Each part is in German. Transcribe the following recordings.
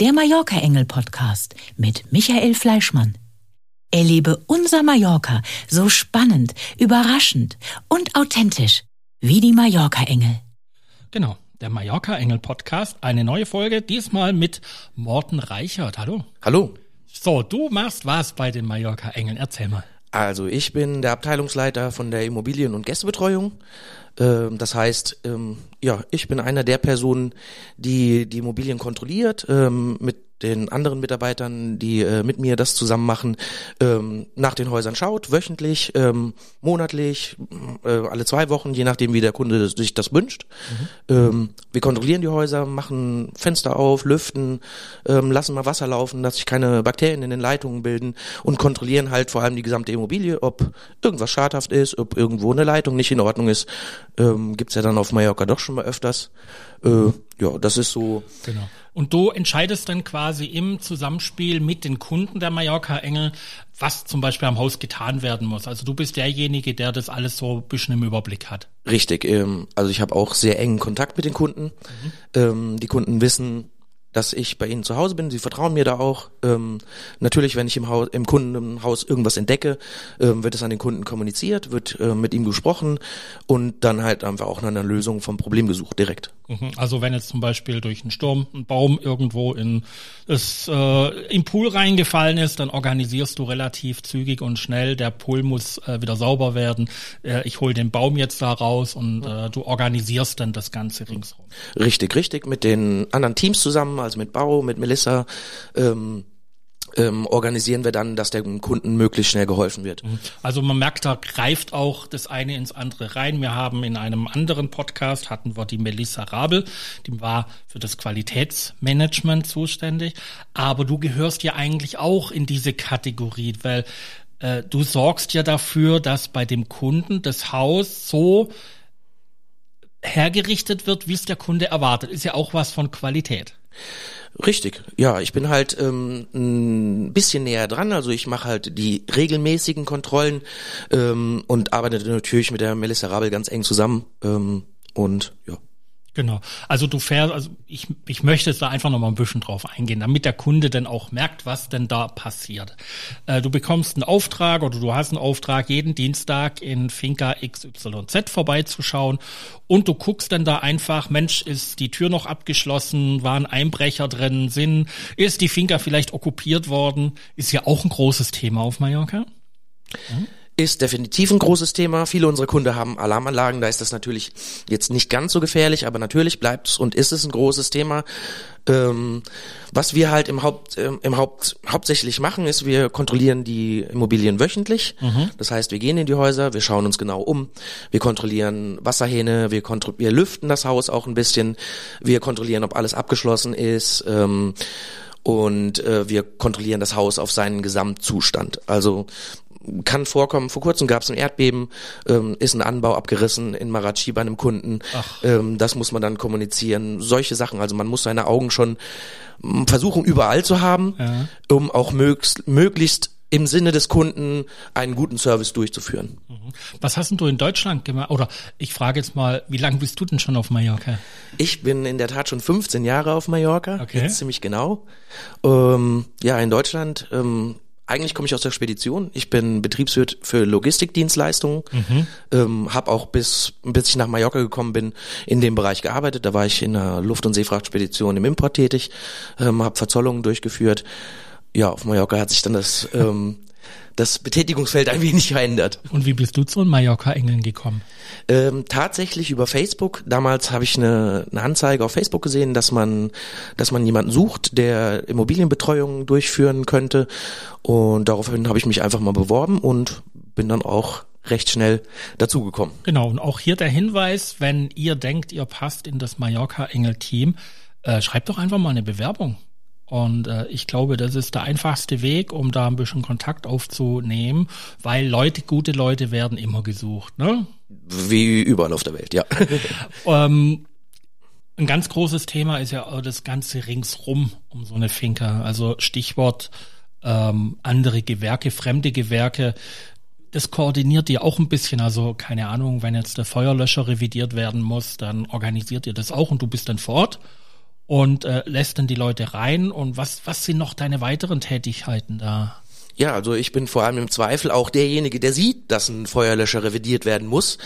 der Mallorca Engel Podcast mit Michael Fleischmann. Erlebe unser Mallorca so spannend, überraschend und authentisch wie die Mallorca Engel. Genau, der Mallorca Engel Podcast, eine neue Folge, diesmal mit Morten Reichert. Hallo. Hallo. So, du machst was bei den Mallorca Engeln. Erzähl mal. Also ich bin der Abteilungsleiter von der Immobilien- und Gästebetreuung. Ähm, das heißt, ähm, ja, ich bin einer der Personen, die die Immobilien kontrolliert, ähm, mit den anderen Mitarbeitern, die äh, mit mir das zusammen machen, ähm, nach den Häusern schaut, wöchentlich, ähm, monatlich, äh, alle zwei Wochen, je nachdem, wie der Kunde sich das wünscht. Mhm. Ähm, wir kontrollieren die Häuser, machen Fenster auf, lüften, ähm, lassen mal Wasser laufen, dass sich keine Bakterien in den Leitungen bilden und kontrollieren halt vor allem die gesamte Immobilie, ob irgendwas schadhaft ist, ob irgendwo eine Leitung nicht in Ordnung ist. Ähm, gibt's ja dann auf Mallorca doch schon mal öfters. Äh, ja, das ist so. Genau. Und du entscheidest dann quasi im Zusammenspiel mit den Kunden der Mallorca Engel, was zum Beispiel am Haus getan werden muss. Also du bist derjenige, der das alles so ein bisschen im Überblick hat. Richtig. Ähm, also ich habe auch sehr engen Kontakt mit den Kunden. Mhm. Ähm, die Kunden wissen, dass ich bei ihnen zu Hause bin. Sie vertrauen mir da auch. Ähm, natürlich, wenn ich im, Haus, im Kundenhaus irgendwas entdecke, ähm, wird es an den Kunden kommuniziert, wird äh, mit ihm gesprochen und dann halt einfach auch nach einer Lösung vom Problem gesucht direkt. Mhm. Also wenn jetzt zum Beispiel durch einen Sturm ein Baum irgendwo in das, äh, im Pool reingefallen ist, dann organisierst du relativ zügig und schnell. Der Pool muss äh, wieder sauber werden. Äh, ich hole den Baum jetzt da raus und äh, du organisierst dann das Ganze ringsherum. Richtig, richtig. Mit den anderen Teams zusammen, also mit Bau, mit Melissa. Ähm ähm, organisieren wir dann, dass dem Kunden möglichst schnell geholfen wird. Mhm. Also man merkt, da greift auch das eine ins andere rein. Wir haben in einem anderen Podcast hatten wir die Melissa Rabel, die war für das Qualitätsmanagement zuständig. Aber du gehörst ja eigentlich auch in diese Kategorie, weil äh, du sorgst ja dafür, dass bei dem Kunden das Haus so hergerichtet wird, wie es der Kunde erwartet. Ist ja auch was von Qualität. Richtig, ja, ich bin halt ähm, ein bisschen näher dran, also ich mache halt die regelmäßigen Kontrollen ähm, und arbeite natürlich mit der Melissa Rabel ganz eng zusammen ähm, und ja. Genau. Also du fährst, also ich, ich möchte jetzt da einfach noch mal ein bisschen drauf eingehen, damit der Kunde dann auch merkt, was denn da passiert. Äh, du bekommst einen Auftrag oder du hast einen Auftrag, jeden Dienstag in Finca XYZ vorbeizuschauen und du guckst dann da einfach, Mensch, ist die Tür noch abgeschlossen, waren Einbrecher drin, sind, ist die Finca vielleicht okkupiert worden? Ist ja auch ein großes Thema auf Mallorca. Mhm ist definitiv ein großes Thema. Viele unserer Kunden haben Alarmanlagen, da ist das natürlich jetzt nicht ganz so gefährlich, aber natürlich bleibt es und ist es ein großes Thema. Ähm, was wir halt im Haupt, äh, im Haupt hauptsächlich machen, ist, wir kontrollieren die Immobilien wöchentlich. Mhm. Das heißt, wir gehen in die Häuser, wir schauen uns genau um, wir kontrollieren Wasserhähne, wir, kontro wir lüften das Haus auch ein bisschen, wir kontrollieren, ob alles abgeschlossen ist. Ähm, und äh, wir kontrollieren das Haus auf seinen Gesamtzustand. Also kann vorkommen. Vor kurzem gab es ein Erdbeben, ähm, ist ein Anbau abgerissen in Marachi bei einem Kunden. Ähm, das muss man dann kommunizieren. Solche Sachen. Also man muss seine Augen schon mm, versuchen überall zu haben, ja. um auch möglichst, möglichst im Sinne des Kunden einen guten Service durchzuführen. Mhm. Was hast denn du in Deutschland gemacht? Oder ich frage jetzt mal, wie lange bist du denn schon auf Mallorca? Ich bin in der Tat schon 15 Jahre auf Mallorca, okay. jetzt ziemlich genau. Ähm, ja, in Deutschland ähm, eigentlich komme ich aus der Spedition. Ich bin Betriebswirt für Logistikdienstleistungen. Mhm. Ähm, habe auch bis bis ich nach Mallorca gekommen bin in dem Bereich gearbeitet. Da war ich in der Luft- und Seefrachtspedition im Import tätig, ähm, habe Verzollungen durchgeführt. Ja, auf Mallorca hat sich dann das ähm, das Betätigungsfeld ein wenig verändert. Und wie bist du zu Mallorca-Engeln gekommen? Ähm, tatsächlich über Facebook. Damals habe ich eine, eine Anzeige auf Facebook gesehen, dass man, dass man jemanden sucht, der Immobilienbetreuung durchführen könnte. Und daraufhin habe ich mich einfach mal beworben und bin dann auch recht schnell dazugekommen. Genau, und auch hier der Hinweis, wenn ihr denkt, ihr passt in das Mallorca-Engel-Team, äh, schreibt doch einfach mal eine Bewerbung. Und äh, ich glaube, das ist der einfachste Weg, um da ein bisschen Kontakt aufzunehmen, weil Leute, gute Leute werden immer gesucht, ne? Wie überall auf der Welt, ja. ähm, ein ganz großes Thema ist ja das ganze ringsrum um so eine Finca. Also Stichwort ähm, andere Gewerke, fremde Gewerke. Das koordiniert ihr auch ein bisschen. Also keine Ahnung, wenn jetzt der Feuerlöscher revidiert werden muss, dann organisiert ihr das auch und du bist dann vor Ort und äh, lässt dann die Leute rein. Und was, was sind noch deine weiteren Tätigkeiten da? Ja, also ich bin vor allem im Zweifel auch derjenige, der sieht, dass ein Feuerlöscher revidiert werden muss,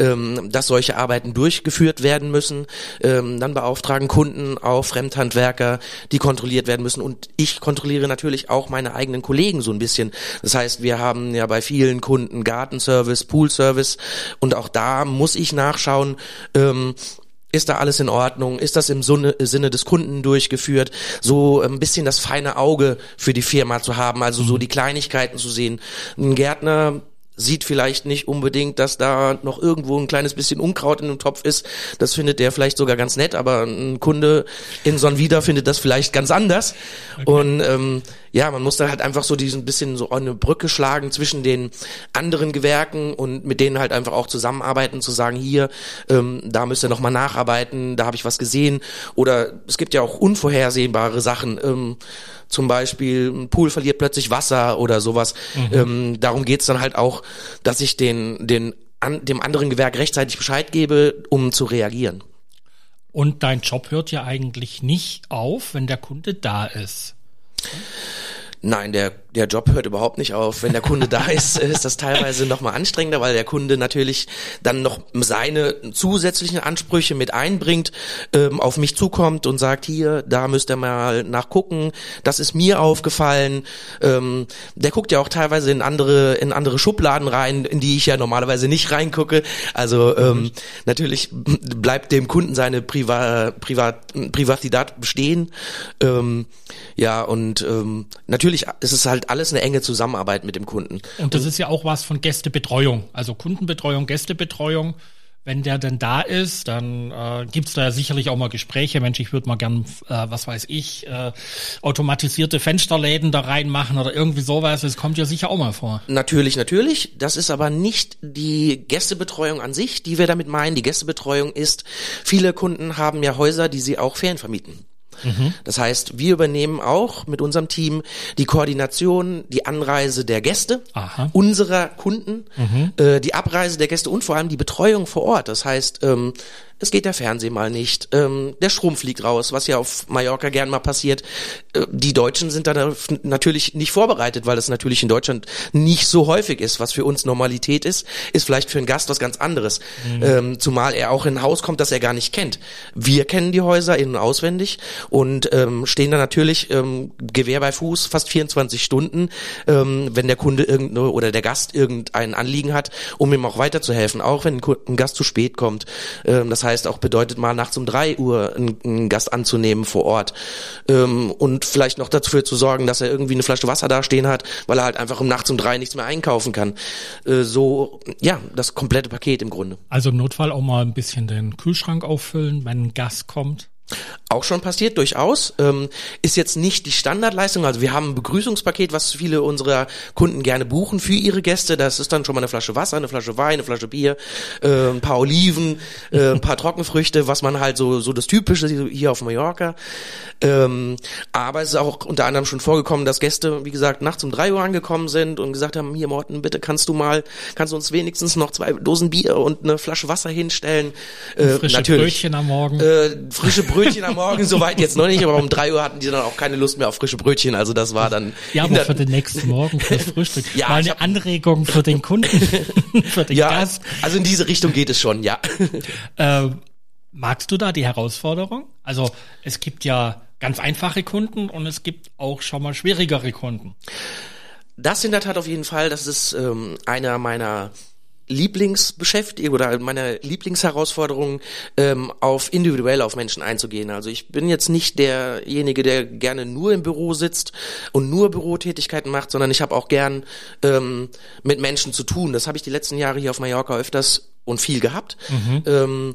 ähm, dass solche Arbeiten durchgeführt werden müssen. Ähm, dann beauftragen Kunden auch Fremdhandwerker, die kontrolliert werden müssen. Und ich kontrolliere natürlich auch meine eigenen Kollegen so ein bisschen. Das heißt, wir haben ja bei vielen Kunden Gartenservice, Poolservice und auch da muss ich nachschauen, ähm, ist da alles in Ordnung? Ist das im Sinne des Kunden durchgeführt? So ein bisschen das feine Auge für die Firma zu haben, also so mhm. die Kleinigkeiten zu sehen. Ein Gärtner sieht vielleicht nicht unbedingt, dass da noch irgendwo ein kleines bisschen Unkraut in dem Topf ist. Das findet der vielleicht sogar ganz nett, aber ein Kunde in Sonvida findet das vielleicht ganz anders. Okay. Und ähm, ja, man muss da halt einfach so diesen bisschen so eine Brücke schlagen zwischen den anderen Gewerken und mit denen halt einfach auch zusammenarbeiten, zu sagen, hier, ähm, da müsst ihr nochmal nacharbeiten, da habe ich was gesehen. Oder es gibt ja auch unvorhersehbare Sachen. Ähm, zum Beispiel ein Pool verliert plötzlich Wasser oder sowas. Mhm. Ähm, darum geht's dann halt auch, dass ich den, den an, dem anderen Gewerk rechtzeitig Bescheid gebe, um zu reagieren. Und dein Job hört ja eigentlich nicht auf, wenn der Kunde da ist. Nein, der, der Job hört überhaupt nicht auf. Wenn der Kunde da ist, ist das teilweise noch mal anstrengender, weil der Kunde natürlich dann noch seine zusätzlichen Ansprüche mit einbringt, ähm, auf mich zukommt und sagt, hier, da müsst ihr mal nachgucken, das ist mir aufgefallen. Ähm, der guckt ja auch teilweise in andere, in andere Schubladen rein, in die ich ja normalerweise nicht reingucke. Also ähm, natürlich bleibt dem Kunden seine Priva Privat Privatität bestehen. Ähm, ja, und ähm, natürlich ist es halt alles eine enge Zusammenarbeit mit dem Kunden. Und das ist ja auch was von Gästebetreuung, also Kundenbetreuung, Gästebetreuung. Wenn der denn da ist, dann äh, gibt da ja sicherlich auch mal Gespräche. Mensch, ich würde mal gern, äh, was weiß ich, äh, automatisierte Fensterläden da reinmachen oder irgendwie sowas. Das kommt ja sicher auch mal vor. Natürlich, natürlich. Das ist aber nicht die Gästebetreuung an sich, die wir damit meinen. Die Gästebetreuung ist, viele Kunden haben ja Häuser, die sie auch Ferien vermieten. Mhm. Das heißt, wir übernehmen auch mit unserem Team die Koordination, die Anreise der Gäste, Aha. unserer Kunden, mhm. äh, die Abreise der Gäste und vor allem die Betreuung vor Ort. Das heißt, ähm, es geht der Fernseh mal nicht, ähm, der Strom fliegt raus, was ja auf Mallorca gern mal passiert. Äh, die Deutschen sind da natürlich nicht vorbereitet, weil das natürlich in Deutschland nicht so häufig ist. Was für uns Normalität ist, ist vielleicht für einen Gast was ganz anderes. Mhm. Ähm, zumal er auch in ein Haus kommt, das er gar nicht kennt. Wir kennen die Häuser in- und auswendig und ähm, stehen da natürlich ähm, Gewehr bei Fuß fast 24 Stunden, ähm, wenn der Kunde irgendeine oder der Gast irgendein Anliegen hat, um ihm auch weiterzuhelfen, auch wenn ein Gast zu spät kommt. Ähm, das heißt, heißt auch bedeutet mal nachts um drei Uhr einen, einen Gast anzunehmen vor Ort ähm, und vielleicht noch dafür zu sorgen, dass er irgendwie eine Flasche Wasser da stehen hat, weil er halt einfach um nachts um drei nichts mehr einkaufen kann. Äh, so, ja, das komplette Paket im Grunde. Also im Notfall auch mal ein bisschen den Kühlschrank auffüllen, wenn ein Gast kommt. Auch schon passiert, durchaus. Ähm, ist jetzt nicht die Standardleistung. Also wir haben ein Begrüßungspaket, was viele unserer Kunden gerne buchen für ihre Gäste. Das ist dann schon mal eine Flasche Wasser, eine Flasche Wein, eine Flasche Bier, äh, ein paar Oliven, äh, ein paar Trockenfrüchte, was man halt so, so das Typische hier auf Mallorca. Ähm, aber es ist auch unter anderem schon vorgekommen, dass Gäste, wie gesagt, nachts um drei Uhr angekommen sind und gesagt haben, hier Morten, bitte kannst du mal, kannst du uns wenigstens noch zwei Dosen Bier und eine Flasche Wasser hinstellen. Äh, frische natürlich, Brötchen am Morgen. Äh, frische Brötchen am Morgen, soweit jetzt noch nicht, aber um drei Uhr hatten die dann auch keine Lust mehr auf frische Brötchen. Also das war dann. Ja, aber für den nächsten Morgen fürs Frühstück. ja, Mal eine Anregung für den Kunden, für den ja, Gast. Also in diese Richtung geht es schon, ja. Äh, magst du da die Herausforderung? Also es gibt ja ganz einfache Kunden und es gibt auch schon mal schwierigere Kunden. Das in der Tat auf jeden Fall. Das ist ähm, einer meiner Lieblingsbeschäftigung oder meine Lieblingsherausforderung, ähm, auf individuell auf Menschen einzugehen. Also ich bin jetzt nicht derjenige, der gerne nur im Büro sitzt und nur Bürotätigkeiten macht, sondern ich habe auch gern ähm, mit Menschen zu tun. Das habe ich die letzten Jahre hier auf Mallorca öfters und viel gehabt. Mhm. Ähm,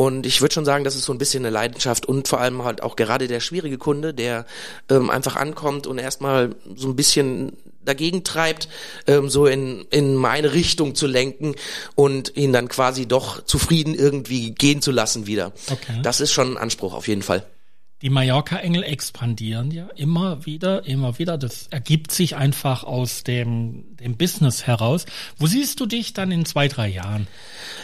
und ich würde schon sagen, das ist so ein bisschen eine Leidenschaft und vor allem halt auch gerade der schwierige Kunde, der ähm, einfach ankommt und erstmal so ein bisschen dagegen treibt, ähm, so in, in meine Richtung zu lenken und ihn dann quasi doch zufrieden irgendwie gehen zu lassen wieder. Okay. Das ist schon ein Anspruch auf jeden Fall. Die Mallorca-Engel expandieren ja immer wieder, immer wieder. Das ergibt sich einfach aus dem, dem Business heraus. Wo siehst du dich dann in zwei, drei Jahren?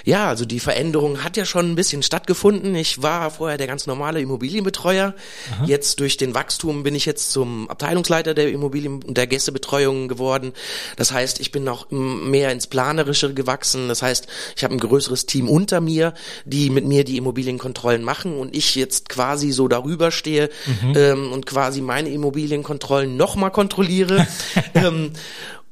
Ja, also die Veränderung hat ja schon ein bisschen stattgefunden. Ich war vorher der ganz normale Immobilienbetreuer. Aha. Jetzt durch den Wachstum bin ich jetzt zum Abteilungsleiter der Immobilien und der Gästebetreuung geworden. Das heißt, ich bin auch mehr ins Planerische gewachsen. Das heißt, ich habe ein größeres Team unter mir, die mit mir die Immobilienkontrollen machen und ich jetzt quasi so darüber stehe mhm. ähm, und quasi meine Immobilienkontrollen nochmal kontrolliere. ähm,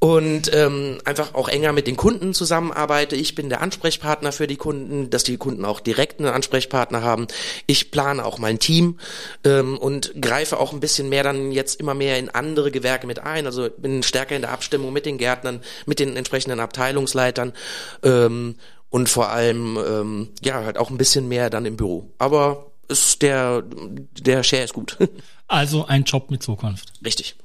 und ähm, einfach auch enger mit den Kunden zusammenarbeite. Ich bin der Ansprechpartner für die Kunden, dass die Kunden auch direkt einen Ansprechpartner haben. Ich plane auch mein Team ähm, und greife auch ein bisschen mehr dann jetzt immer mehr in andere Gewerke mit ein. Also bin stärker in der Abstimmung mit den Gärtnern, mit den entsprechenden Abteilungsleitern ähm, und vor allem ähm, ja halt auch ein bisschen mehr dann im Büro. Aber ist der der Share ist gut. Also ein Job mit Zukunft. Richtig.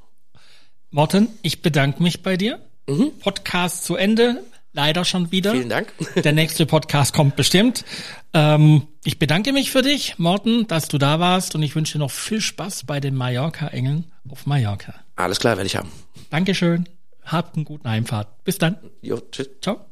Morten, ich bedanke mich bei dir. Mhm. Podcast zu Ende. Leider schon wieder. Vielen Dank. Der nächste Podcast kommt bestimmt. Ähm, ich bedanke mich für dich, Morten, dass du da warst und ich wünsche dir noch viel Spaß bei den Mallorca-Engeln auf Mallorca. Alles klar, werde ich haben. Dankeschön. Habt einen guten Heimfahrt. Bis dann. Jo, tschüss. Ciao.